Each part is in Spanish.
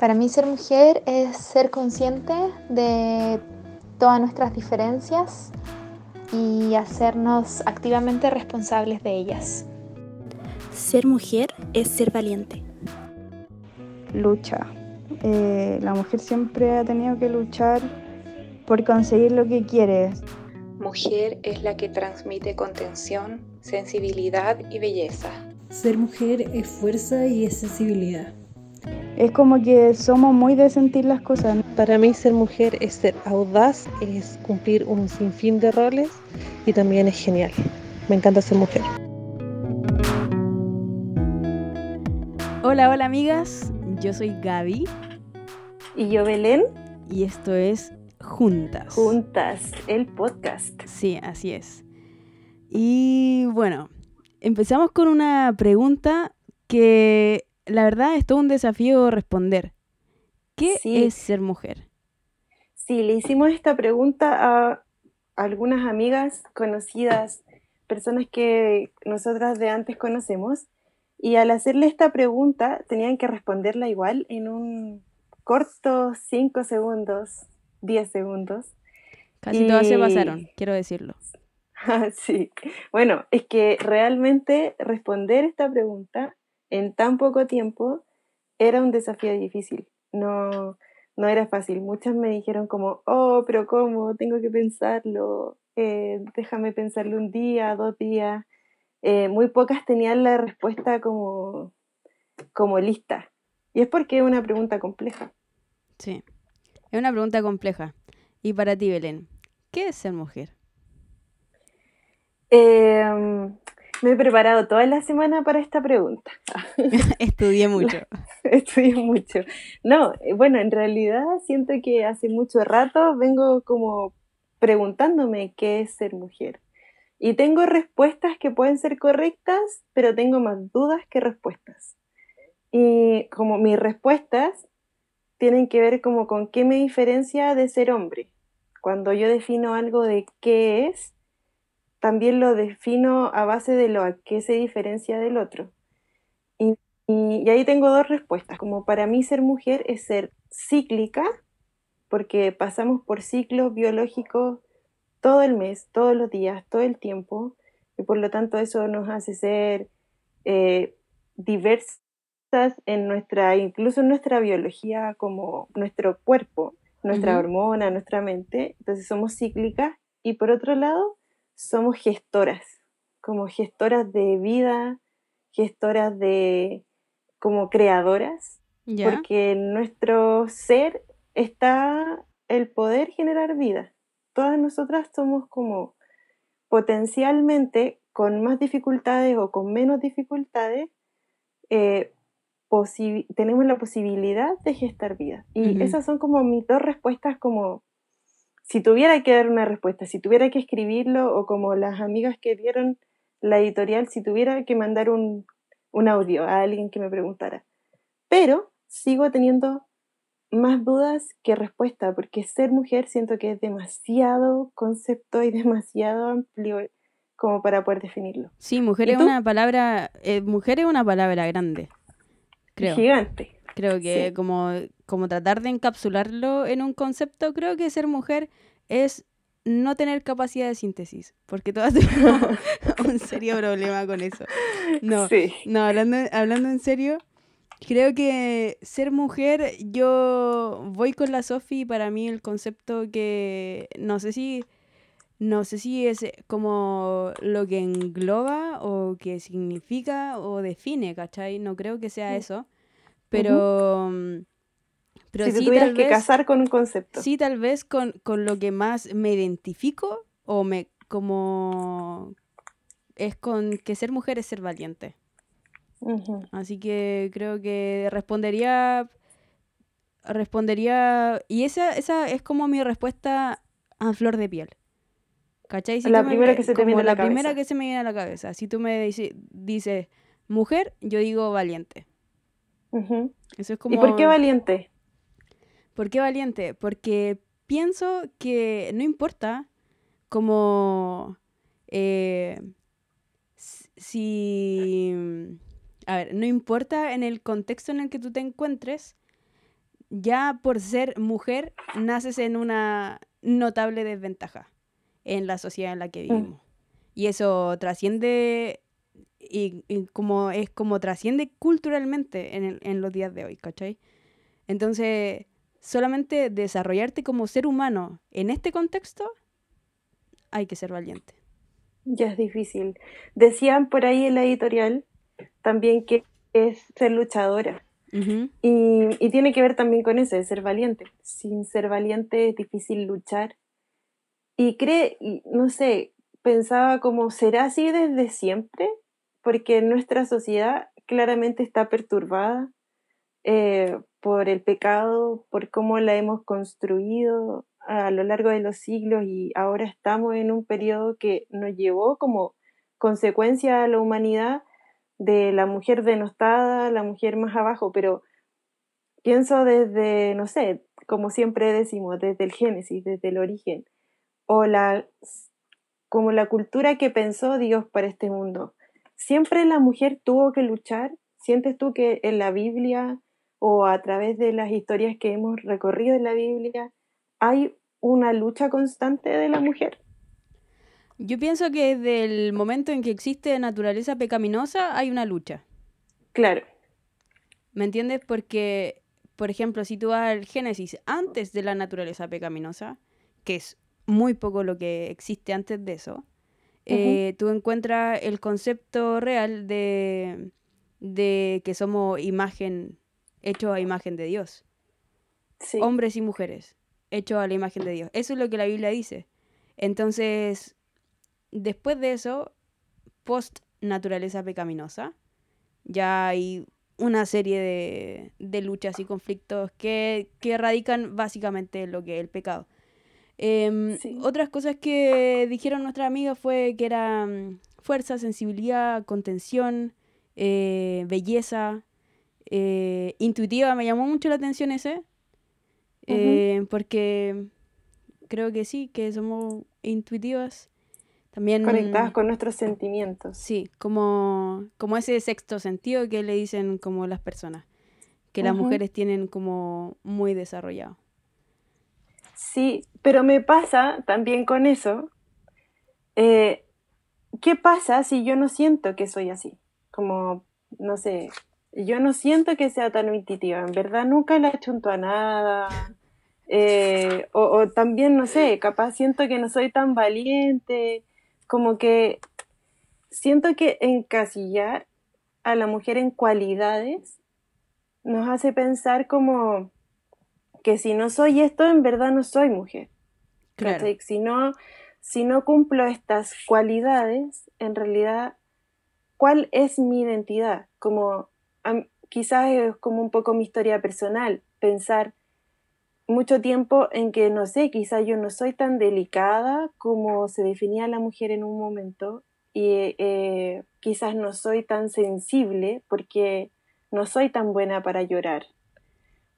Para mí ser mujer es ser consciente de todas nuestras diferencias y hacernos activamente responsables de ellas. Ser mujer es ser valiente. Lucha. Eh, la mujer siempre ha tenido que luchar por conseguir lo que quiere. Mujer es la que transmite contención, sensibilidad y belleza. Ser mujer es fuerza y es sensibilidad. Es como que somos muy de sentir las cosas. Para mí ser mujer es ser audaz, es cumplir un sinfín de roles y también es genial. Me encanta ser mujer. Hola, hola amigas, yo soy Gaby. Y yo Belén. Y esto es Juntas. Juntas, el podcast. Sí, así es. Y bueno, empezamos con una pregunta que la verdad es todo un desafío responder. ¿Qué es ser mujer? Sí, le hicimos esta pregunta a algunas amigas conocidas, personas que nosotras de antes conocemos, y al hacerle esta pregunta tenían que responderla igual en un corto 5 segundos, 10 segundos. Casi todas se pasaron, quiero decirlo. sí, bueno, es que realmente responder esta pregunta en tan poco tiempo era un desafío difícil. No, no era fácil. Muchas me dijeron como, oh, pero ¿cómo? Tengo que pensarlo. Eh, déjame pensarlo un día, dos días. Eh, muy pocas tenían la respuesta como, como lista. Y es porque es una pregunta compleja. Sí, es una pregunta compleja. Y para ti, Belén, ¿qué es ser mujer? Eh, me he preparado toda la semana para esta pregunta. Estudié mucho. Estudié mucho. No, eh, bueno, en realidad siento que hace mucho rato vengo como preguntándome qué es ser mujer. Y tengo respuestas que pueden ser correctas, pero tengo más dudas que respuestas. Y como mis respuestas tienen que ver como con qué me diferencia de ser hombre. Cuando yo defino algo de qué es, también lo defino a base de lo a qué se diferencia del otro. Y, ahí tengo dos respuestas. Como para mí ser mujer es ser cíclica, porque pasamos por ciclos biológicos todo el mes, todos los días, todo el tiempo, y por lo tanto eso nos hace ser eh, diversas en nuestra, incluso en nuestra biología, como nuestro cuerpo, nuestra hormona, nuestra mente. Entonces somos cíclicas. Y por otro lado, somos gestoras, como gestoras de vida, gestoras de como creadoras, porque en nuestro ser está el poder generar vida. Todas nosotras somos como potencialmente con más dificultades o con menos dificultades, eh, tenemos la posibilidad de gestar vida. Y esas son como mis dos respuestas como si tuviera que dar una respuesta, si tuviera que escribirlo o como las amigas que dieron la editorial, si tuviera que mandar un, audio a alguien que me preguntara. Pero sigo teniendo más dudas que respuesta, porque ser mujer siento que es demasiado concepto y demasiado amplio como para poder definirlo. Sí, mujer es una palabra, eh, mujer es una palabra grande, creo. Gigante. Creo que como, como tratar de encapsularlo en un concepto, creo que ser mujer es no tener capacidad de síntesis, porque todas tenemos un serio problema con eso. No, no hablando, hablando en serio, creo que ser mujer, yo voy con la Sofi para mí el concepto que no sé si no sé si es como lo que engloba o que significa o define, ¿cachai? No creo que sea eso. Pero, mm, pero si tuvieras que casar con un concepto. Sí, tal vez con, lo que más me identifico o me como es con que ser mujer es ser valiente. Así que creo que respondería respondería y esa esa es como mi respuesta a flor de piel. ¿Cachai? la primera que se te viene a la, la primera que se me viene a la cabeza. Si tú me dices mujer, yo digo valiente. Eso es como... ¿Y por qué valiente? ¿Por qué valiente? Porque pienso que no importa como eh, si... A ver, no importa en el contexto en el que tú te encuentres, ya por ser mujer naces en una notable desventaja en la sociedad en la que vivimos. Y eso trasciende y, y como es como trasciende culturalmente en, el- en los días de hoy, ¿cachai? Entonces, solamente desarrollarte como ser humano en este contexto, hay que ser valiente. Ya es difícil. Decían por ahí en la editorial también que es ser luchadora. Ujú. Y, y tiene que ver también con eso, de ser valiente. Sin ser valiente es difícil luchar. Y cree, no sé, pensaba como, ¿será así desde siempre? Porque nuestra sociedad claramente está perturbada eh, por el pecado, por cómo la hemos construido a lo largo de los siglos y ahora estamos en un periodo que nos llevó como consecuencia a la humanidad de la mujer denostada, la mujer más abajo, pero pienso desde, no sé, como siempre decimos, desde el génesis, desde el origen, o la, como la cultura que pensó Dios para este mundo. Siempre la mujer tuvo que luchar. ¿Sientes tú que en la Biblia o a través de las historias que hemos recorrido en la Biblia hay una lucha constante de la mujer? Yo pienso que desde el momento en que existe naturaleza pecaminosa hay una lucha. Claro, ¿Me entiendes? Porque, por ejemplo, si tú vas al Génesis antes de la naturaleza pecaminosa, que es muy poco lo que existe antes de eso, eh, tú encuentras el concepto real de, de que somos imagen, hechos a imagen de Dios. sí. Hombres y mujeres, hechos a la imagen de Dios. Eso es lo que la Biblia dice. Entonces, después de eso, post naturaleza pecaminosa, ya hay una serie de, de luchas y conflictos que, que radican básicamente en lo que es el pecado. Em, Sí. Otras cosas que dijeron nuestras amigas fue que era mm, fuerza, sensibilidad, contención, eh, belleza, eh, intuitiva. Me llamó mucho la atención ese, eh, porque creo que sí, que somos intuitivas. También Conectadas con nuestros sentimientos. Sí, como, como ese sexto sentido que le dicen como las personas, que las mujeres tienen como muy desarrollado. Sí, pero me pasa también con eso. eh, ¿Qué pasa si yo no siento que soy así? Como, no sé, yo no siento que sea tan intuitiva. En verdad nunca le achunto a nada. eh, o, o también, no sé, capaz siento que no soy tan valiente. Como que siento que encasillar a la mujer en cualidades nos hace pensar como que si no soy esto, en verdad no soy mujer. Claro. Si no, si no cumplo estas cualidades, en realidad, ¿cuál es mi identidad? Como quizás es como un poco mi historia personal, pensar mucho tiempo en que, no sé, quizás yo no soy tan delicada como se definía la mujer en un momento y eh, quizás no soy tan sensible porque no soy tan buena para llorar.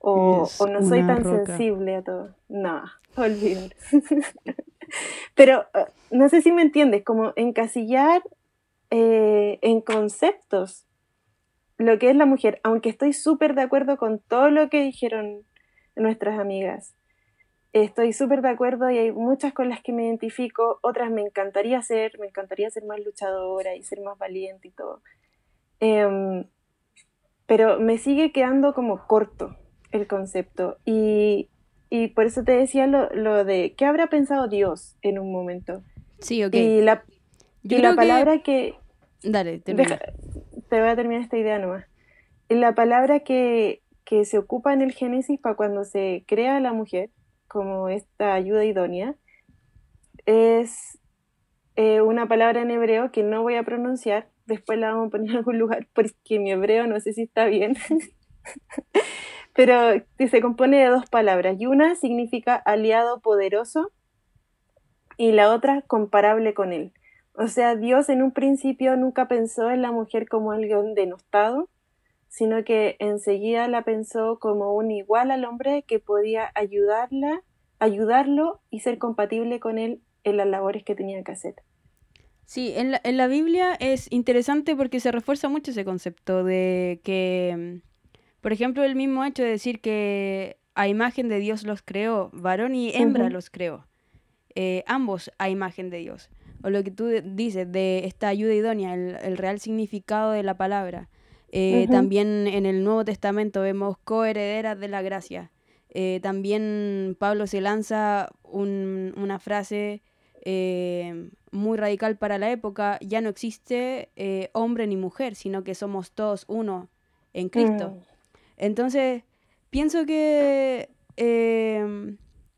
O, o no soy tan roca. sensible a todo. No, olvidar. Pero eh, no sé si me entiendes, como encasillar eh, en conceptos lo que es la mujer, aunque estoy súper de acuerdo con todo lo que dijeron nuestras amigas. Estoy súper de acuerdo y hay muchas con las que me identifico, otras me encantaría ser, me encantaría ser más luchadora y ser más valiente y todo. Em, pero me sigue quedando como corto el concepto y, y por eso te decía lo, lo de qué habrá pensado Dios en un momento. Sí, ok. Y la, Yo y la creo que- palabra que, Dale, termina. Deja- te voy a terminar esta idea nomás. La palabra que, que se ocupa en el Génesis para cuando se crea a la mujer, como esta ayuda idónea, es eh, una palabra en hebreo que no voy a pronunciar, después la vamos a poner en algún lugar porque mi hebreo no sé si está bien, pero se compone de dos palabras y una significa aliado poderoso y la otra comparable con él. O sea, Dios en un principio nunca pensó en la mujer como alguien denostado, sino que enseguida la pensó como un igual al hombre que podía ayudarla, ayudarlo y ser compatible con él en las labores que tenía que hacer. Sí, en la, en la Biblia es interesante porque se refuerza mucho ese concepto de que, mm, por ejemplo, el mismo hecho de decir que a imagen de Dios los creó, varón y hembra los creó. Eh, ambos a imagen de Dios. O lo que tú dices de esta ayuda idónea, el, el real significado de la palabra. Eh. También en el Nuevo Testamento vemos coherederas de la gracia. Eh, también Pablo se lanza un- una frase eh, muy radical para la época, ya no existe eh, hombre ni mujer, sino que somos todos uno en Cristo. Mm. Entonces, pienso que eh,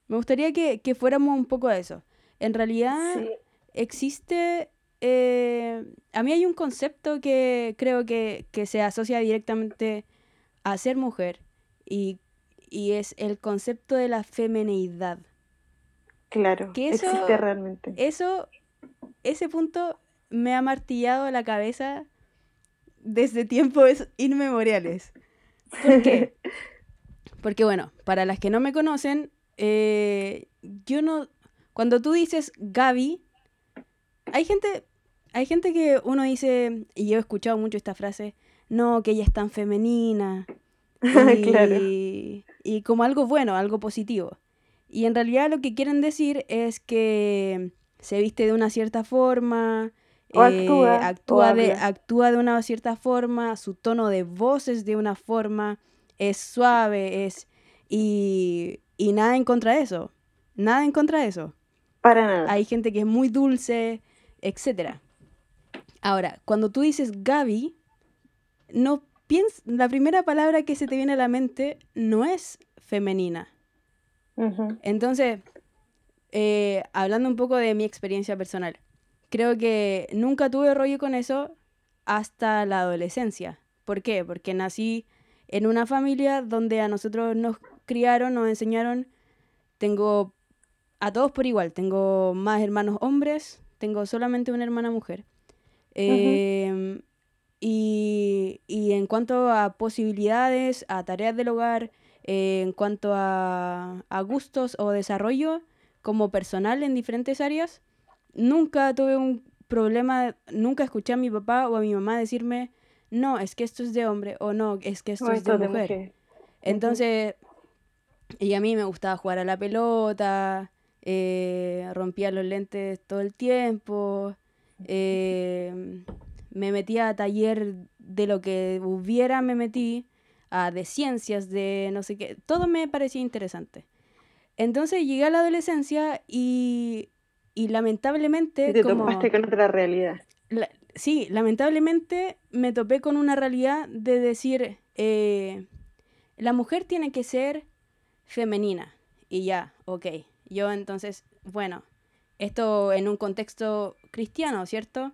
me gustaría que, que fuéramos un poco a eso. En realidad Sí. existe, eh, a mí hay un concepto que creo que, que se asocia directamente a ser mujer y, y es el concepto de la femineidad. Claro, Que eso- existe realmente. Eso, ese punto me ha martillado la cabeza desde tiempos inmemoriales. ¿Por qué? Porque bueno, para las que no me conocen, eh, yo no... Cuando tú dices Gaby, hay gente, hay gente que uno dice, y yo he escuchado mucho esta frase, no, que ella es tan femenina. Y, Claro. y como algo bueno, algo positivo. Y en realidad lo que quieren decir es que se viste de una cierta forma, O eh, actúa, o actúa, de, actúa de una cierta forma, su tono de voz es de una forma, es suave, es... Y, y nada en contra de eso, nada en contra de eso. Para nada. Hay gente que es muy dulce, etcétera. Ahora, cuando tú dices Gaby, no piens la primera palabra que se te viene a la mente no es femenina. Entonces, eh, hablando un poco de mi experiencia personal, creo que nunca tuve rollo con eso hasta la adolescencia. ¿Por qué? Porque nací en una familia donde a nosotros nos criaron, nos enseñaron, tengo a todos por igual, tengo más hermanos hombres, tengo solamente una hermana mujer. Em, y, y en cuanto a posibilidades, a tareas del hogar, eh, en cuanto a, a gustos o desarrollo como personal en diferentes áreas, nunca tuve un problema, nunca escuché a mi papá o a mi mamá decirme, no, es que esto es de hombre o no, es que esto es de de mujer. mujer. Entonces, y a mí me gustaba jugar a la pelota, eh, rompía los lentes todo el tiempo, eh, me metía a taller de lo que hubiera, me metí, a de ciencias, de no sé qué, todo me parecía interesante. Entonces llegué a la adolescencia y, y lamentablemente, te como... topaste con otra realidad. La- sí, lamentablemente me topé con una realidad de decir, eh, la mujer tiene que ser femenina. Y ya, ok. Yo entonces, bueno, esto en un contexto cristiano, ¿cierto?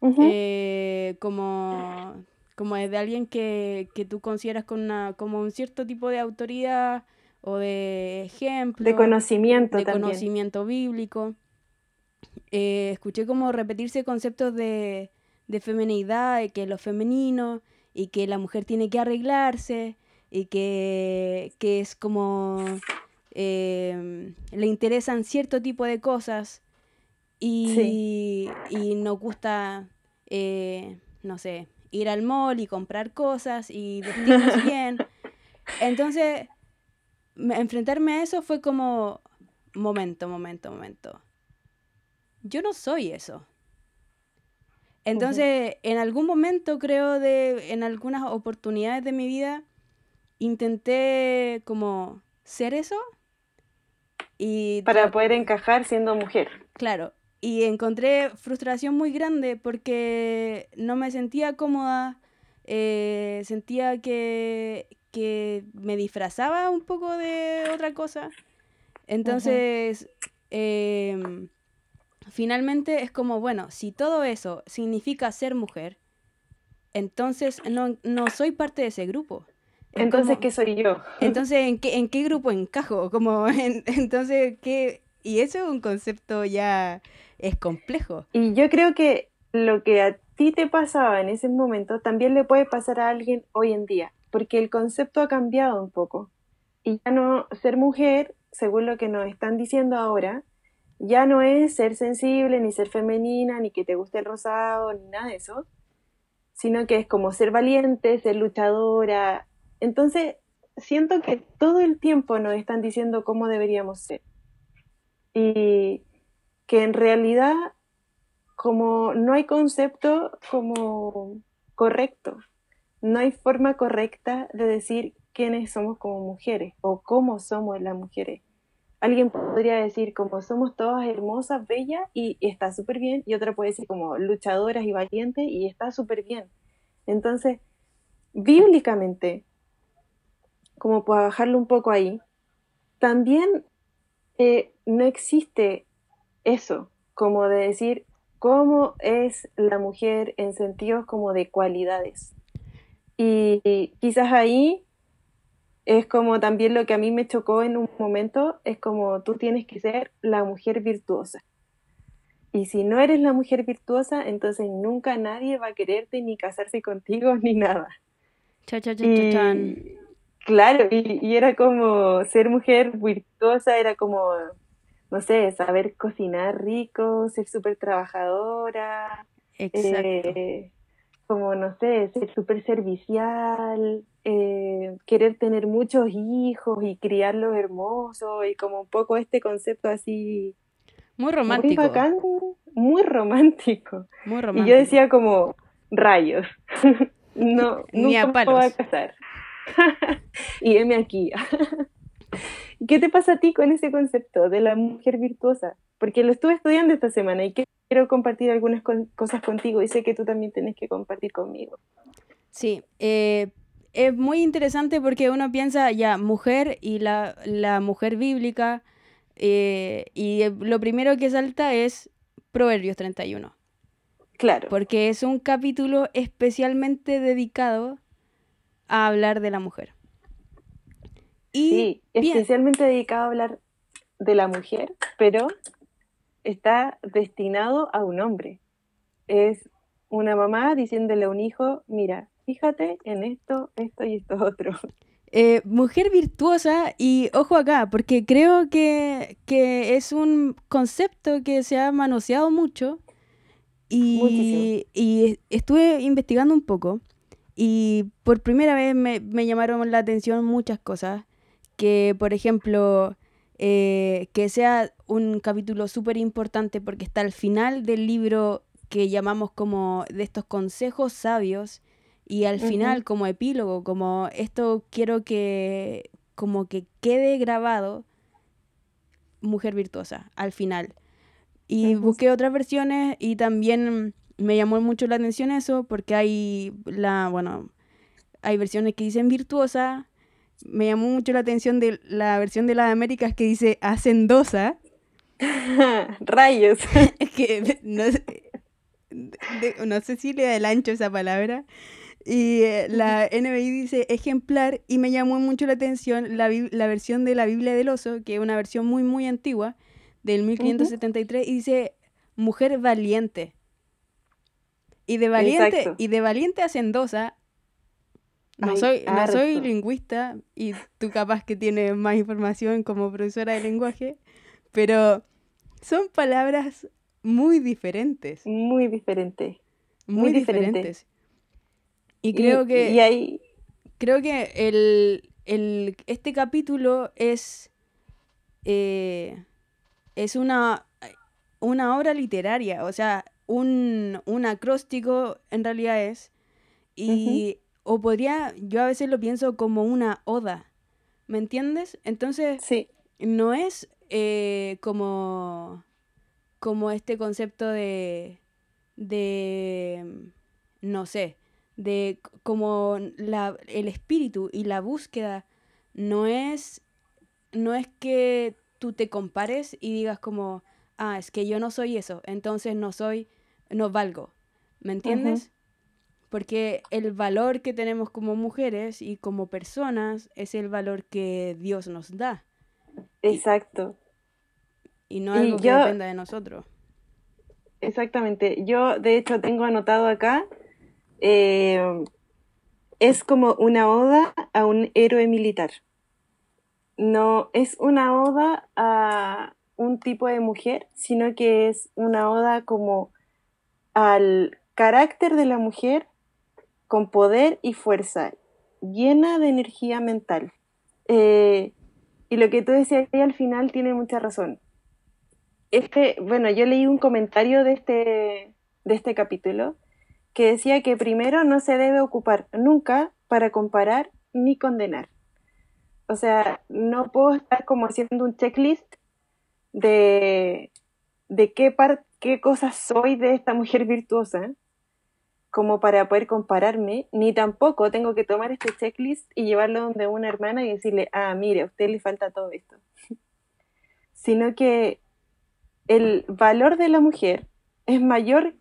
Ujú. Eh, como, como es de alguien que, que tú consideras con una, como un cierto tipo de autoridad o de ejemplo de conocimiento de también. conocimiento bíblico. Eh, escuché como repetirse conceptos de, de feminidad, de que lo femenino, y que la mujer tiene que arreglarse, y que, que es como eh, le interesan cierto tipo de cosas, y, y nos gusta, eh, no sé, ir al mall y comprar cosas y vestirnos bien. Entonces, me- enfrentarme a eso fue como, momento, momento, momento. Yo no soy eso. Entonces, en algún momento creo de, en algunas oportunidades de mi vida, intenté como ser eso. Y Para poder encajar siendo mujer. Claro, y encontré frustración muy grande porque no me sentía cómoda, eh, sentía que, que me disfrazaba un poco de otra cosa. Entonces, em, finalmente es como, bueno, si todo eso significa ser mujer, entonces no, no soy parte de ese grupo. Es Entonces, como- ¿qué soy yo? entonces, ¿en qué, en qué grupo encajo? Como, en- entonces, ¿qué? Y eso es un concepto ya, es complejo. Y yo creo que lo que a ti te pasaba en ese momento también le puede pasar a alguien hoy en día, porque el concepto ha cambiado un poco. Y ya no ser mujer, según lo que nos están diciendo ahora, ya no es ser sensible, ni ser femenina, ni que te guste el rosado, ni nada de eso, sino que es como ser valiente, ser luchadora. Entonces, siento que todo el tiempo nos están diciendo cómo deberíamos ser. Y que en realidad como no hay concepto como correcto, no hay forma correcta de decir quiénes somos como mujeres o cómo somos las mujeres. Alguien podría decir como somos todas hermosas, bellas y, está súper bien, y otra puede decir como luchadoras y valientes y está súper bien. Entonces, bíblicamente, como para bajarlo un poco ahí, también eh, no existe eso, como de decir cómo es la mujer en sentidos como de cualidades. Y, quizás ahí es como también lo que a mí me chocó en un momento, es como tú tienes que ser la mujer virtuosa. Y si no eres la mujer virtuosa, entonces nunca nadie va a quererte ni casarse contigo ni nada. Cha, cha, cha, y, claro, y, y, era como ser mujer virtuosa, era como no sé, saber cocinar rico, ser súper trabajadora. Eh, como, no sé, ser súper servicial, eh, querer tener muchos hijos y criarlos hermosos y como un poco este concepto así... Muy romántico. Muy romántico. Muy romántico. Y yo decía como, rayos, no, Ni nunca me voy a casar. y heme aquí. ¿Qué te pasa a ti con ese concepto de la mujer virtuosa? Porque lo estuve estudiando esta semana y quiero compartir algunas cosas contigo y sé que tú también tienes que compartir conmigo. Sí, eh, es muy interesante porque uno piensa ya mujer y la, mujer bíblica eh, y lo primero que salta es Proverbios 31. Claro. Porque es un capítulo especialmente dedicado a hablar de la mujer sí, especialmente dedicado a hablar de la mujer, pero está destinado a un hombre. Es una mamá diciéndole a un hijo, mira, fíjate en esto, esto y esto otro. Eh, mujer virtuosa y ojo acá, porque creo que, es un concepto que se ha manoseado mucho y, y, estuve investigando un poco y por primera vez me, me llamaron la atención muchas cosas que, por ejemplo, eh, que sea un capítulo súper importante porque está al final del libro que llamamos como de estos consejos sabios y al final como epílogo, como esto quiero que como que quede grabado mujer virtuosa al final. Y busqué otras versiones y también me llamó mucho la atención eso porque hay la, bueno, hay versiones que dicen virtuosa, me llamó mucho la atención de la versión de las Américas que dice hacendosa. Rayos. que no, no, sé si le da el ancho esa palabra. Y eh, la NBI dice ejemplar y me llamó mucho la atención la, la, versión de la Biblia del Oso, que es una versión muy, muy antigua, del 1573, y dice mujer valiente. Y de valiente, y de valiente hacendosa no, soy, no soy lingüista y tú capaz que tienes más información como profesora de lenguaje, pero son palabras muy diferentes. Muy diferentes. Muy, diferentes. Y creo que... Creo que el, este capítulo es... Eh, es una, una obra literaria, o sea, un, un acróstico en realidad es. Y o podría, yo a veces lo pienso como una oda, ¿me entiendes? Entonces, sí. no es eh, como, como este concepto de, de, no sé, de como la, el espíritu y la búsqueda no es, no es que tú te compares y digas como, ah, es que yo no soy eso, entonces no soy, no valgo, ¿me entiendes? Porque el valor que tenemos como mujeres y como personas es el valor que Dios nos da. Exacto. Y, no algo que dependa de nosotros. Exactamente. Yo, de hecho, tengo anotado acá, eh, es como una oda a un héroe militar. No es una oda a un tipo de mujer, sino que es una oda como al carácter de la mujer con poder y fuerza, llena de energía mental, Eh, y lo que tú decías ahí al final tiene mucha razón. Este, bueno, yo leí un comentario de este, de este capítulo que decía que primero no se debe ocupar nunca para comparar ni condenar. O sea, no puedo estar como haciendo un checklist de, de qué, par, qué cosas soy de esta mujer virtuosa como para poder compararme, ni tampoco tengo que tomar este checklist y llevarlo donde una hermana y decirle, ah, mire, a usted le falta todo esto. Sino que el valor de la mujer es mayor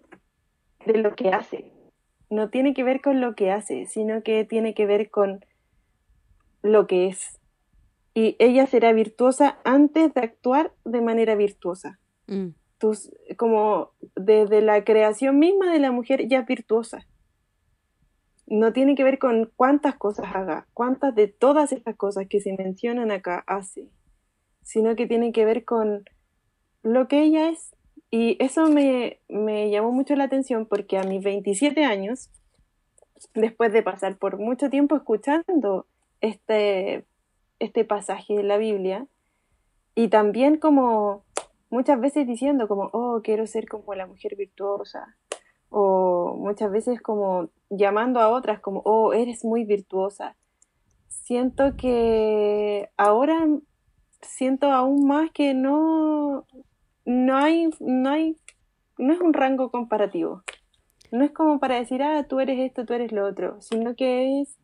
de lo que hace. No tiene que ver con lo que hace, sino que tiene que ver con lo que es. Y ella será virtuosa antes de actuar de manera virtuosa. Mm. Tus, como desde la creación misma de la mujer ya es virtuosa. No tiene que ver con cuántas cosas haga, cuántas de todas estas cosas que se mencionan acá hace, sino que tiene que ver con lo que ella es. Y eso me, me llamó mucho la atención porque a mis 27 años, después de pasar por mucho tiempo escuchando este, este pasaje de la Biblia, y también como muchas veces diciendo como, oh, quiero ser como la mujer virtuosa, o muchas veces como llamando a otras como, oh, eres muy virtuosa. Siento que ahora siento aún más que no, no hay, no hay, no es un rango comparativo. No es como para decir, ah, tú eres esto, tú eres lo otro, sino que es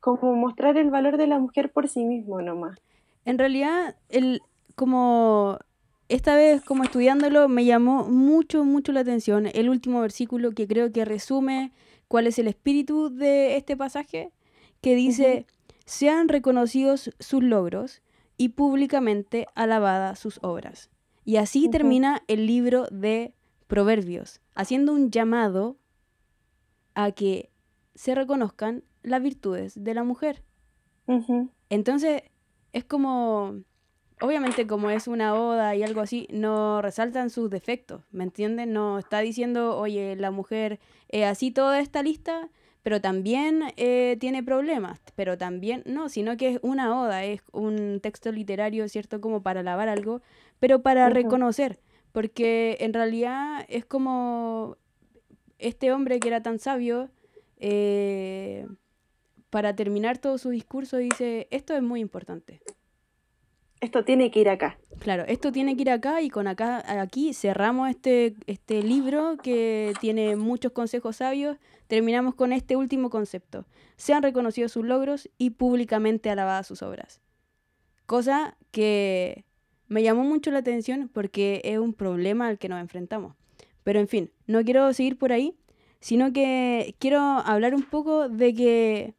como mostrar el valor de la mujer por sí mismo nomás. En realidad, el, como esta vez, como estudiándolo, me llamó mucho, mucho la atención el último versículo que creo que resume cuál es el espíritu de este pasaje, que dice, sean reconocidos sus logros y públicamente alabadas sus obras. Y así termina el libro de Proverbios, haciendo un llamado a que se reconozcan las virtudes de la mujer. Entonces, es como, obviamente como es una oda y algo así, no resaltan sus defectos, ¿me entienden? No está diciendo, oye, la mujer eh, así toda esta lista, pero también eh, tiene problemas, pero también, no, sino que es una oda, es un texto literario, ¿cierto? Como para alabar algo, pero para reconocer, porque en realidad es como este hombre que era tan sabio, eh, para terminar todo su discurso dice, esto es muy importante. Esto tiene que ir acá. Claro, esto tiene que ir acá y con acá aquí cerramos este, este libro que tiene muchos consejos sabios. Terminamos con este último concepto. Sean reconocidos sus logros y públicamente alabadas sus obras. Cosa que me llamó mucho la atención porque es un problema al que nos enfrentamos. Pero en fin, no quiero seguir por ahí, sino que quiero hablar un poco de que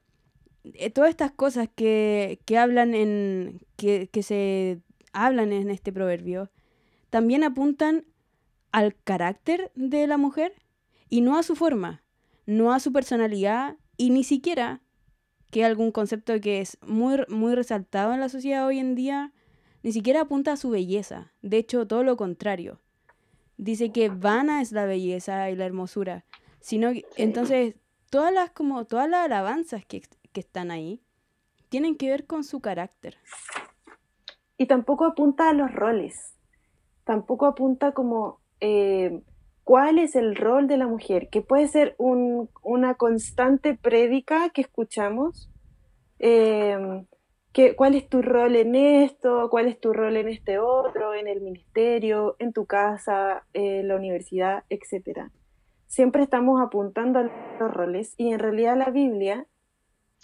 eh, todas estas cosas que, que hablan en. Que, que se hablan en este proverbio también apuntan al carácter de la mujer y no a su forma, no a su personalidad y ni siquiera que algún concepto que es muy, muy resaltado en la sociedad hoy en día, ni siquiera apunta a su belleza. De hecho, todo lo contrario. Dice que vana es la belleza y la hermosura. Sino entonces, todas las, como, todas las alabanzas que, que están ahí tienen que ver con su carácter. Y tampoco apunta a los roles. Tampoco apunta como eh, cuál es el rol de la mujer, que puede ser un, una constante prédica que escuchamos. Eh, cuál es tu rol en esto, cuál es tu rol en este otro, en el ministerio, en tu casa, en la universidad, etc. Siempre estamos apuntando a los roles y en realidad la Biblia,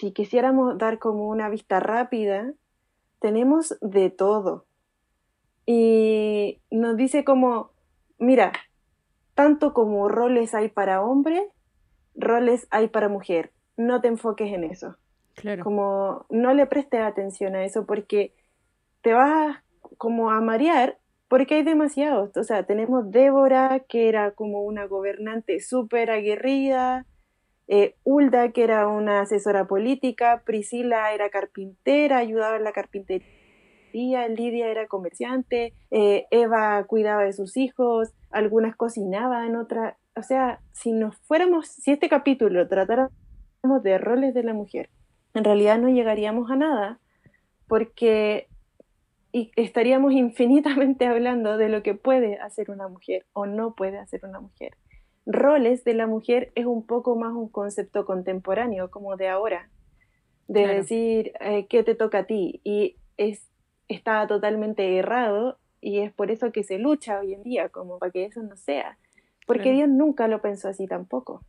si quisiéramos dar como una vista rápida, tenemos de todo. Y nos dice como, mira, tanto como roles hay para hombre, roles hay para mujer. No te enfoques en eso. Como no le prestes atención a eso porque te vas como a marear porque hay demasiados. O sea, tenemos Débora, que era como una gobernante súper aguerrida, eh, Hulda, que era una asesora política, Priscila era carpintera, ayudaba en la carpintería, Lidia era comerciante, eh, Eva cuidaba de sus hijos, algunas cocinaban, otras... O sea, si nos fuéramos, si este capítulo tratáramos de roles de la mujer, en realidad no llegaríamos a nada, porque estaríamos infinitamente hablando de lo que puede hacer una mujer o no puede hacer una mujer. Roles de la mujer es un poco más un concepto contemporáneo, como de ahora, de decir eh, qué te toca a ti. Y es, está totalmente errado y es por eso que se lucha hoy en día, como para que eso no sea. Porque Dios nunca lo pensó así tampoco,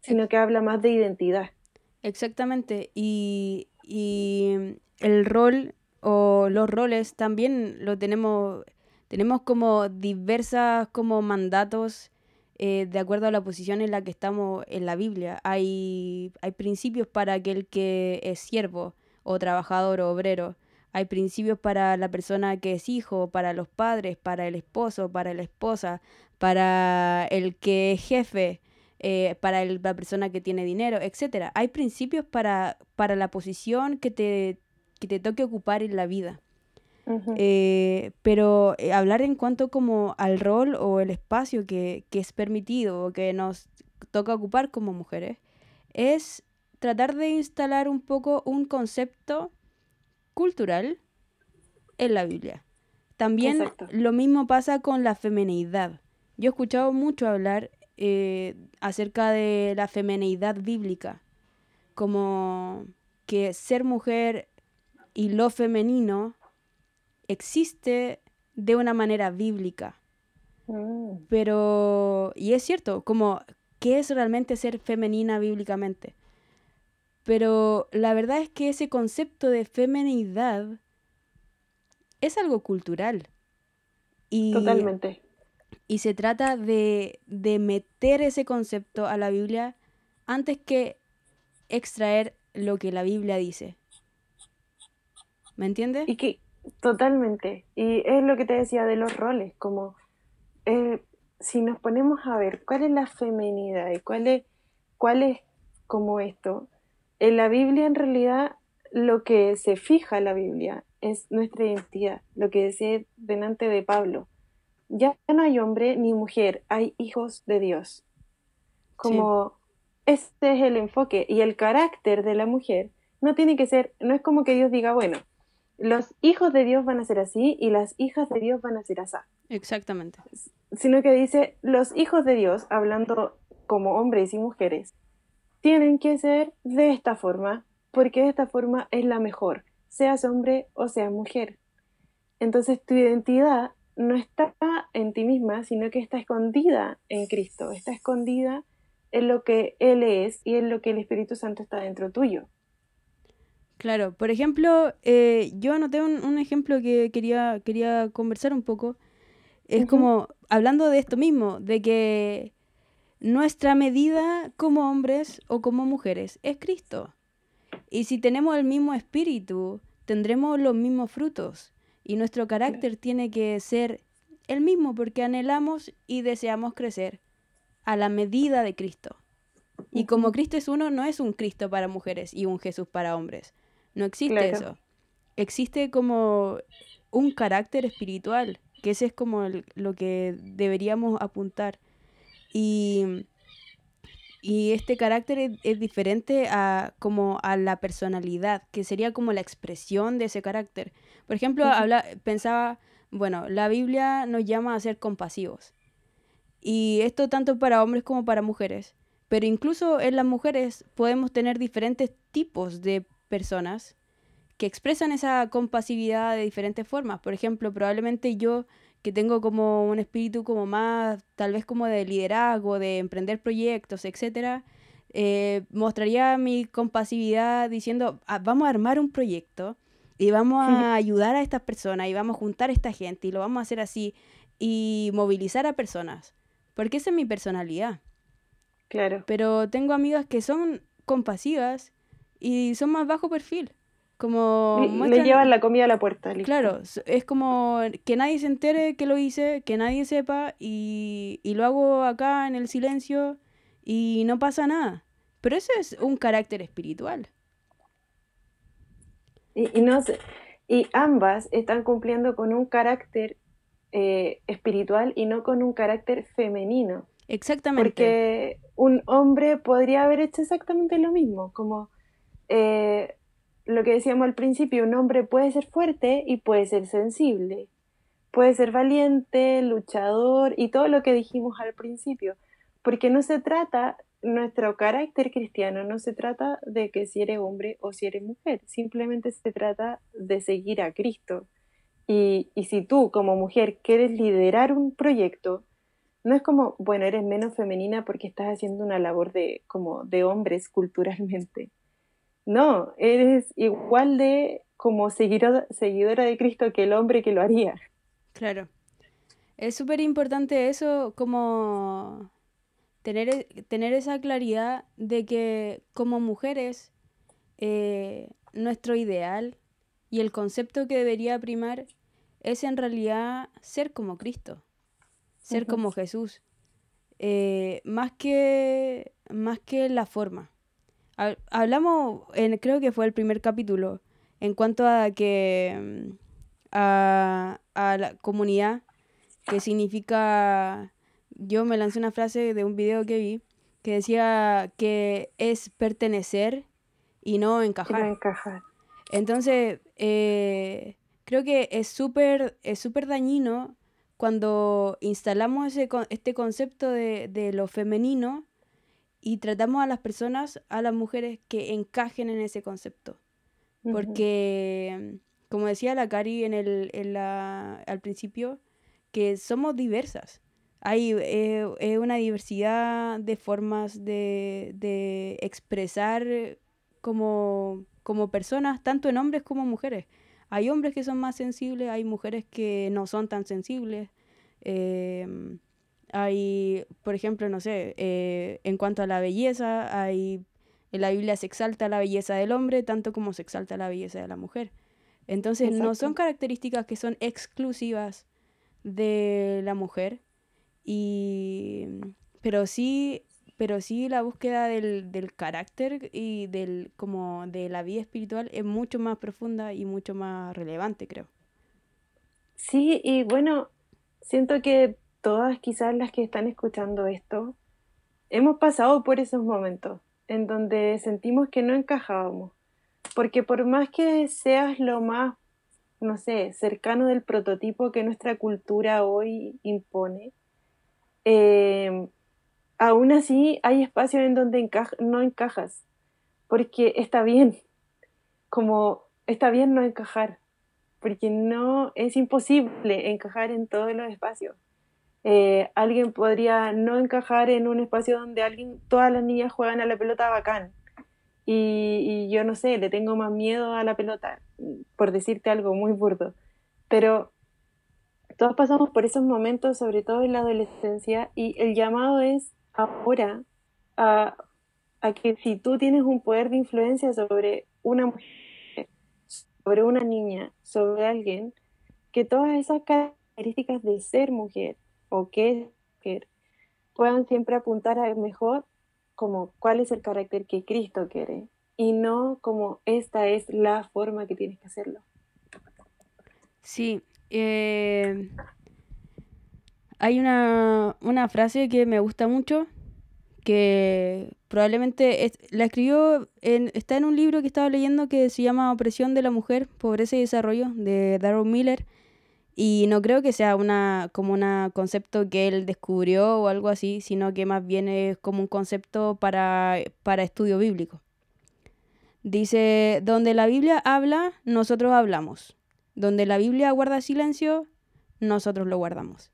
sino que habla más de identidad. Exactamente, y, y el rol o los roles también lo tenemos, tenemos como diversas como mandatos eh, de acuerdo a la posición en la que estamos en la Biblia. Hay, hay principios para aquel que es siervo o trabajador o obrero. Hay principios para la persona que es hijo, para los padres, para el esposo, para la esposa, para el que es jefe, eh, para la persona que tiene dinero, etc. Hay principios para, para la posición que te, que te toque ocupar en la vida. Eh, pero eh, hablar en cuanto como al rol o el espacio que, que es permitido o que nos toca ocupar como mujeres es tratar de instalar un poco un concepto cultural en la Biblia. También lo mismo pasa con la femenidad. Yo he escuchado mucho hablar eh, acerca de la femenidad bíblica, como que ser mujer y lo femenino existe de una manera bíblica. Mm. Pero, y es cierto, como, ¿qué es realmente ser femenina bíblicamente? Pero la verdad es que ese concepto de femenidad es algo cultural. Y, Totalmente. Y se trata de, de meter ese concepto a la Biblia antes que extraer lo que la Biblia dice. ¿Me entiendes? Y que, totalmente. Y es lo que te decía de los roles, como eh, si nos ponemos a ver cuál es la femenidad y cuál es, cuál es como esto, en la Biblia en realidad lo que se fija en la Biblia es nuestra identidad, lo que decía delante de Pablo. Ya no hay hombre ni mujer, hay hijos de Dios. Como este es el enfoque y el carácter de la mujer no tiene que ser, no es como que Dios diga, bueno, los hijos de Dios van a ser así y las hijas de Dios van a ser así. Exactamente. Sino que dice, los hijos de Dios, hablando como hombres y mujeres, tienen que ser de esta forma, porque esta forma es la mejor, seas hombre o seas mujer. Entonces tu identidad no está en ti misma, sino que está escondida en Cristo, está escondida en lo que Él es y en lo que el Espíritu Santo está dentro tuyo. Claro, por ejemplo, eh, yo anoté un, ejemplo que quería, quería conversar un poco. Es como, hablando de esto mismo, de que nuestra medida como hombres o como mujeres es Cristo. Y si tenemos el mismo espíritu, tendremos los mismos frutos. Y nuestro carácter tiene que ser el mismo porque anhelamos y deseamos crecer a la medida de Cristo. Y como Cristo es uno, no es un Cristo para mujeres y un Jesús para hombres. No existe eso. Existe como un carácter espiritual, que ese es como lo que deberíamos apuntar. Y, y este carácter es, diferente a como a la personalidad, que sería como la expresión de ese carácter. Por ejemplo, habla, pensaba, bueno, la Biblia nos llama a ser compasivos. Y esto tanto para hombres como para mujeres. Pero incluso en las mujeres podemos tener diferentes tipos de personas que expresan esa compasividad de diferentes formas. Por ejemplo, probablemente yo que tengo como un espíritu como más, tal vez como de liderazgo, de emprender proyectos, etcétera, eh, mostraría mi compasividad diciendo, ah, vamos a armar un proyecto y vamos a ayudar a estas personas y vamos a juntar a esta gente y lo vamos a hacer así y movilizar a personas, porque esa es mi personalidad. Claro. Pero tengo amigas que son compasivas y son más bajo perfil. Como le llevan la comida a la puerta. Claro, es como que nadie se entere que lo hice, que nadie sepa y, lo hago acá en el silencio y no pasa nada. Pero eso es un carácter espiritual. Y, no y ambas están cumpliendo con un carácter eh, espiritual y no con un carácter femenino. Exactamente. Porque un hombre podría haber hecho exactamente lo mismo, como eh, lo que decíamos al principio, un hombre puede ser fuerte y puede ser sensible, puede ser valiente, luchador y todo lo que dijimos al principio, porque no se trata, nuestro carácter cristiano no se trata de que si eres hombre o si eres mujer, simplemente se trata de seguir a Cristo. Y, y si tú como mujer quieres liderar un proyecto, no es como, bueno, eres menos femenina porque estás haciendo una labor de, como de hombres culturalmente. No, eres igual de como seguidora, seguidora de Cristo que el hombre que lo haría. Claro. Es súper importante eso, como tener, e, tener esa claridad de que como mujeres eh, nuestro ideal y el concepto que debería primar es en realidad ser como Cristo ser como Jesús, eh, más, que, más que la forma. Hablamos, en, creo que fue el primer capítulo, en cuanto a que mm, a, la comunidad, que significa, yo me lancé una frase de un video que vi, que decía que es pertenecer y no encajar. encajar. Entonces, eh, creo que es súper es súper dañino cuando instalamos ese, este concepto de, lo femenino y tratamos a las personas, a las mujeres, que encajen en ese concepto. Porque, como decía la Cari en el, en la, al principio, que somos diversas. Hay eh, una diversidad de formas de, de expresar como, como personas, tanto en hombres como mujeres. Hay hombres que son más sensibles, hay mujeres que no son tan sensibles. Em, hay, por ejemplo, no sé, eh, en cuanto a la belleza, hay, en la Biblia se exalta la belleza del hombre tanto como se exalta la belleza de la mujer. Entonces no son características que son exclusivas de la mujer, y, pero sí pero sí la búsqueda del, del carácter y del como de la vida espiritual es mucho más profunda y mucho más relevante, creo. Sí, y bueno, siento que todas quizás las que están escuchando esto hemos pasado por esos momentos en donde sentimos que no encajábamos, porque por más que seas lo más, no sé, cercano del prototipo que nuestra cultura hoy impone, eh, aún así hay espacios en donde no encajas, porque está bien, como está bien no encajar, porque no es imposible encajar en todos los espacios. Eh, alguien podría no encajar en un espacio donde alguien, todas las niñas juegan a la pelota bacán. Y, yo no sé, le tengo más miedo a la pelota, por decirte algo muy burdo. Pero todos pasamos por esos momentos, sobre todo en la adolescencia, y el llamado es ahora a, que si tú tienes un poder de influencia sobre una mujer, sobre una niña, sobre alguien, que todas esas características de ser mujer o es mujer puedan siempre apuntar a mejor como cuál es el carácter que Cristo quiere y no como esta es la forma que tienes que hacerlo. Sí, eh, hay una, una frase que me gusta mucho, que probablemente la escribió, en, está en un libro que estaba leyendo que se llama Opresión de la Mujer, Pobreza y Desarrollo, de Darren Miller. Y no creo que sea una, como un concepto que él descubrió o algo así, sino que más bien es como un concepto para, para estudio bíblico. Dice, donde la Biblia habla, nosotros hablamos. Donde la Biblia guarda silencio, nosotros lo guardamos.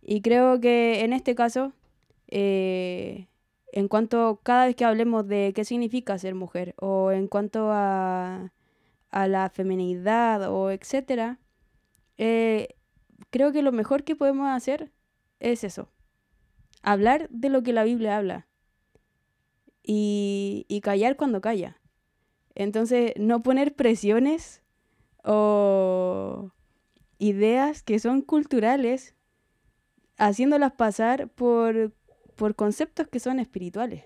Y creo que en este caso, eh, en cuanto cada vez que hablemos de qué significa ser mujer, o en cuanto a, a la feminidad, o etcétera, eh, creo que lo mejor que podemos hacer es eso. Hablar de lo que la Biblia habla. Y, y callar cuando calla. Entonces, no poner presiones o ideas que son culturales haciéndolas pasar por, por conceptos que son espirituales.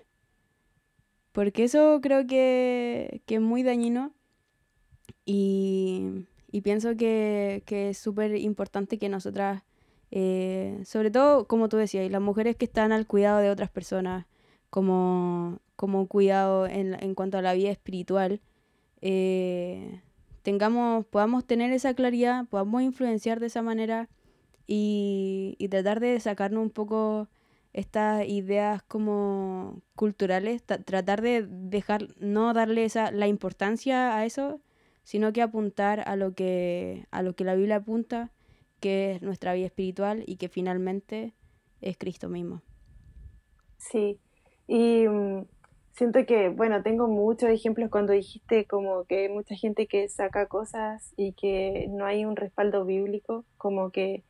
Porque eso creo que, que es muy dañino y, y pienso que, que es súper importante que nosotras, eh, sobre todo, como tú decías, las mujeres que están al cuidado de otras personas, como, como cuidado en, en cuanto a la vida espiritual, eh, tengamos, podamos tener esa claridad, podamos influenciar de esa manera y, y tratar de sacarnos un poco estas ideas como culturales, tratar de dejar, no darle esa, la importancia a eso, sino que apuntar a lo que, a lo que la Biblia apunta, que es nuestra vida espiritual y que finalmente es Cristo mismo. Sí, y mm, siento que, bueno, tengo muchos ejemplos cuando dijiste como que hay mucha gente que saca cosas y que no hay un respaldo bíblico, como que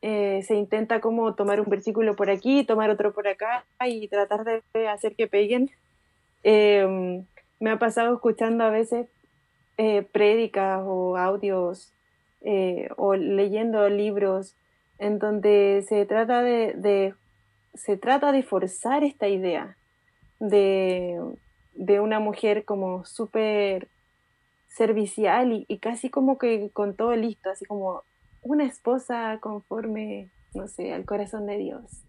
eh, se intenta como tomar un versículo por aquí, tomar otro por acá y tratar de hacer que peguen. Em, me ha pasado escuchando a veces eh, prédicas o audios eh, o leyendo libros en donde se trata de, se trata de forzar esta idea de, una mujer como súper servicial y, y, casi como que con todo listo, así como una esposa conforme, no sé, al corazón de Dios.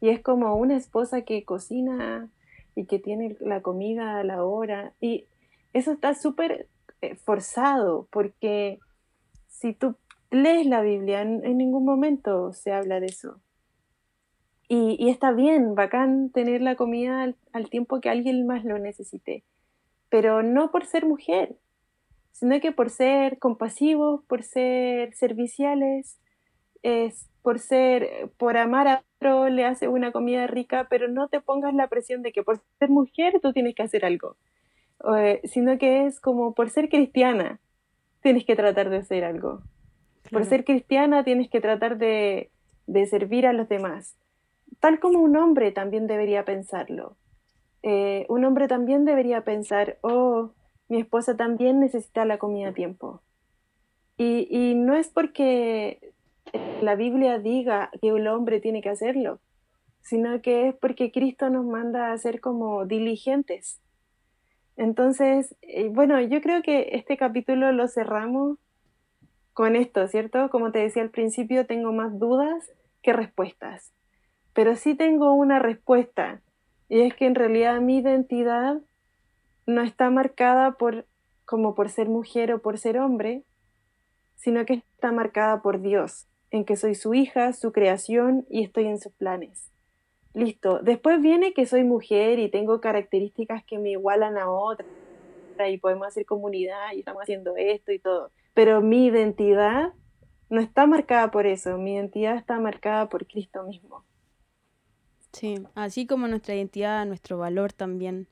Y es como una esposa que cocina y que tiene la comida a la hora. Y eso está súper forzado, porque si tú lees la Biblia, en, ningún momento se habla de eso. Y, está bien, bacán tener la comida al, al tiempo que alguien más lo necesite, pero no por ser mujer, sino que por ser compasivos, por ser serviciales, es por ser, por amar a otro, le hace una comida rica, pero no te pongas la presión de que por ser mujer tú tienes que hacer algo, eh, sino que es como por ser cristiana tienes que tratar de hacer algo. Por ser cristiana tienes que tratar de, de, servir a los demás. Tal como un hombre también debería pensarlo. Eh, un hombre también debería pensar, oh, mi esposa también necesita la comida a tiempo. Y, no es porque la Biblia diga que el hombre tiene que hacerlo, sino que es porque Cristo nos manda a ser como diligentes. Entonces, eh, bueno, yo creo que este capítulo lo cerramos con esto, ¿cierto? Como te decía al principio, tengo más dudas que respuestas, pero sí tengo una respuesta, y es que en realidad mi identidad no está marcada por como por ser mujer o por ser hombre, sino que está marcada por Dios, en que soy su hija, su creación y estoy en sus planes. Listo. Después viene que soy mujer y tengo características que me igualan a otra y podemos hacer comunidad y estamos haciendo esto y todo. Pero mi identidad no está marcada por eso, mi identidad está marcada por Cristo mismo. Sí, así como nuestra identidad, nuestro valor también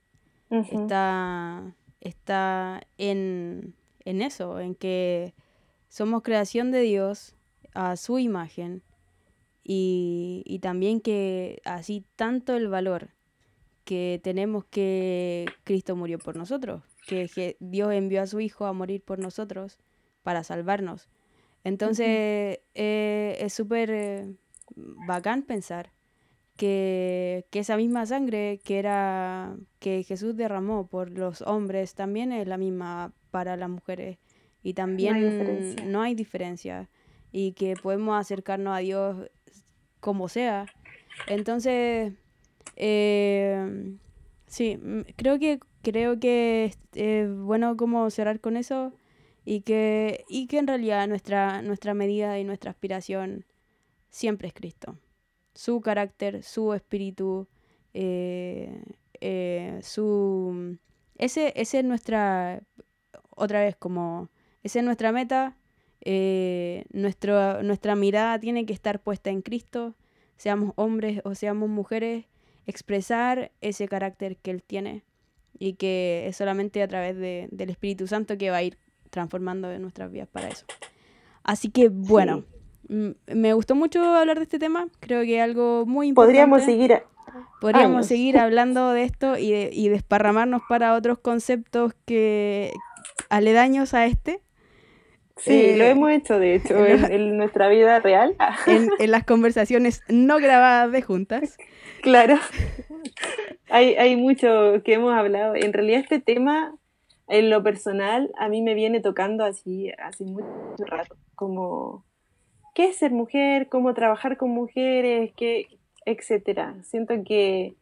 está, está en, en eso, en que somos creación de Dios a su imagen y, y, también que así tanto el valor que tenemos que Cristo murió por nosotros, que, Dios envió a su Hijo a morir por nosotros para salvarnos. Entonces eh, es súper eh, bacán pensar que, esa misma sangre que era que Jesús derramó por los hombres también es la misma para las mujeres. Y también no hay diferencia, y que podemos acercarnos a Dios como sea. Entonces, eh, sí, creo que creo que es bueno como cerrar con eso y que, y que en realidad nuestra, nuestra medida y nuestra aspiración siempre es Cristo su carácter, su espíritu, eh, eh, su... Ese, ese es nuestra, otra vez como, esa es nuestra meta, eh, nuestra mirada tiene que estar puesta en Cristo, seamos hombres o seamos mujeres, expresar ese carácter que Él tiene y que es solamente a través del Espíritu Santo que va a ir transformando nuestras vidas para eso. Así que bueno. Me gustó mucho hablar de este tema, creo que es algo muy importante. Podríamos seguir, Podríamos seguir hablando de esto y, de, y desparramarnos para otros conceptos que aledaños a este. Sí, lo eh, hemos hecho, de hecho, en, nuestra vida real. En, en, las conversaciones no grabadas de juntas. Claro. hay, hay mucho que hemos hablado. En realidad este tema, en lo personal, a mí me viene tocando así hace mucho rato, como qué es ser mujer, cómo trabajar con mujeres, qué, etcétera. Siento que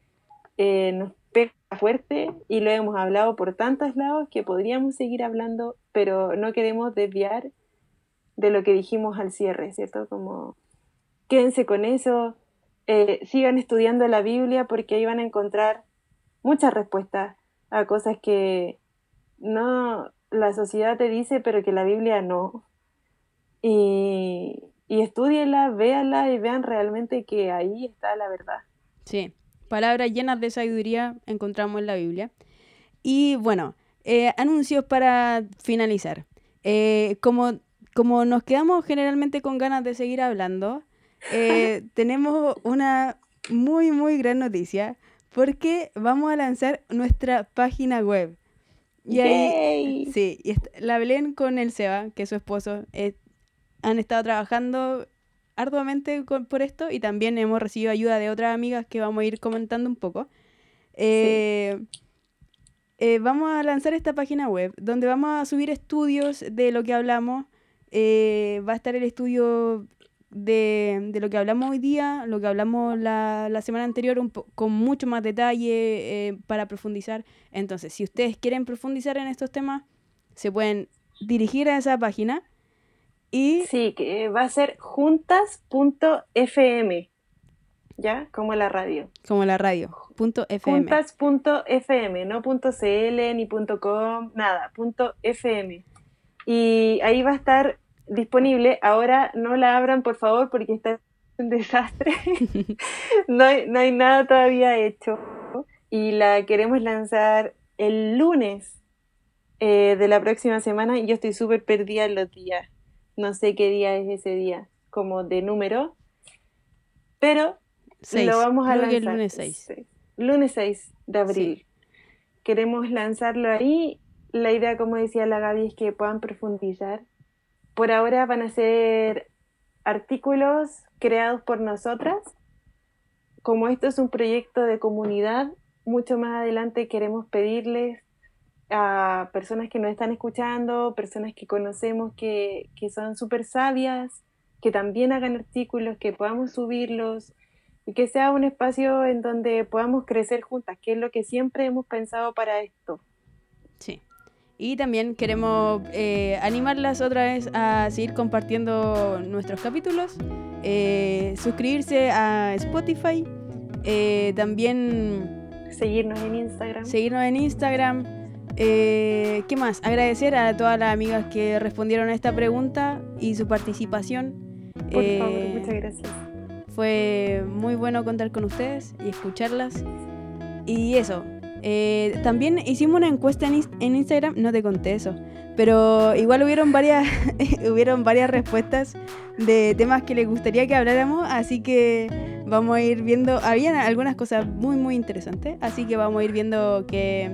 eh, pega fuerte y lo hemos hablado por tantos lados que podríamos seguir hablando, pero no queremos desviar de lo que dijimos al cierre, ¿cierto? Como quédense con eso, eh, sigan estudiando la Biblia porque ahí van a encontrar muchas respuestas a cosas que no la sociedad te dice, pero que la Biblia no. Y, y estudienla, véanla y vean realmente que ahí está la verdad. Sí, palabras llenas de sabiduría encontramos en la Biblia. Y bueno, eh, anuncios para finalizar. Eh, como, como nos quedamos generalmente con ganas de seguir hablando, eh, tenemos una muy, muy gran noticia porque vamos a lanzar nuestra página web. Y ahí, sí, y la Belén con el Seba, que es su esposo, han estado trabajando arduamente por esto y también hemos recibido ayuda de otras amigas que vamos a ir comentando un poco. Eh, eh, vamos a lanzar esta página web donde vamos a subir estudios de lo que hablamos. Eh, va a estar el estudio de, lo que hablamos hoy día, lo que hablamos la, la semana anterior, con mucho más detalle para profundizar. Entonces, si ustedes quieren profundizar en estos temas, se pueden dirigir a esa página Sí, que va a ser juntas.fm, ¿ya? Como la radio. Como la radio, punto .fm. Juntas.fm, no punto .cl ni punto .com, nada, punto .fm. Y ahí va a estar disponible. Ahora no la abran, por favor, porque está un desastre. no, hay, no hay nada todavía hecho. Y la queremos lanzar el lunes eh, de la próxima semana y yo estoy súper perdida en los días no sé qué día es ese día, como de número, pero lo vamos a lanzar. el lunes 6. Lunes 6 de abril. Queremos lanzarlo ahí. La idea, como decía la Gaby, es que puedan profundizar. Por ahora van a ser artículos creados por nosotras. Como esto es un proyecto de comunidad, mucho más adelante queremos pedirles a personas que nos están escuchando, personas que conocemos que, que son súper sabias, que también hagan artículos, que podamos subirlos y que sea un espacio en donde podamos crecer juntas, que es lo que siempre hemos pensado para esto. Sí. Y también queremos eh, animarlas otra vez a seguir compartiendo nuestros capítulos, eh, suscribirse a Spotify, eh, también... Seguirnos en Instagram. Seguirnos en Instagram. Eh, ¿Qué más? Agradecer a todas las amigas que respondieron a esta pregunta y su participación. Por favor, eh, muchas gracias. Fue muy bueno contar con ustedes y escucharlas. Y eso. Eh, también hicimos una encuesta en, en, Instagram, no te conté eso, pero igual hubieron varias, hubieron varias respuestas de temas que les gustaría que habláramos, así que vamos a ir viendo, habían algunas cosas muy muy interesantes, así que vamos a ir viendo que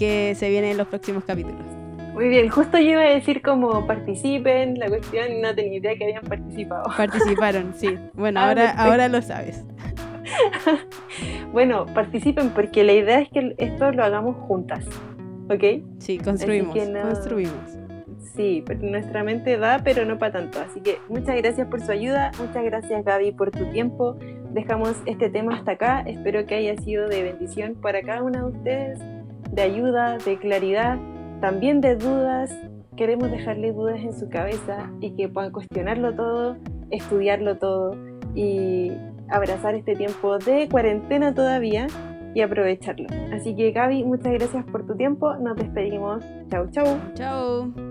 que se viene en los próximos capítulos. Muy bien, justo yo iba a decir como participen, la cuestión no tenía idea que habían participado. Participaron, sí. Bueno, ah, ahora, ahora lo sabes. bueno, participen porque la idea es que esto lo hagamos juntas, ¿ok? Sí, construimos, construimos. Sí, nuestra mente da, pero no para tanto. Así que muchas gracias por su ayuda, muchas gracias Gaby por tu tiempo. Dejamos este tema hasta acá. Espero que haya sido de bendición para cada una de ustedes de ayuda, de claridad, también de dudas. Queremos dejarle dudas en su cabeza y que puedan cuestionarlo todo, estudiarlo todo y abrazar este tiempo de cuarentena todavía y aprovecharlo. Así que Gaby, muchas gracias por tu tiempo. Nos despedimos. Chau, chau. Chau.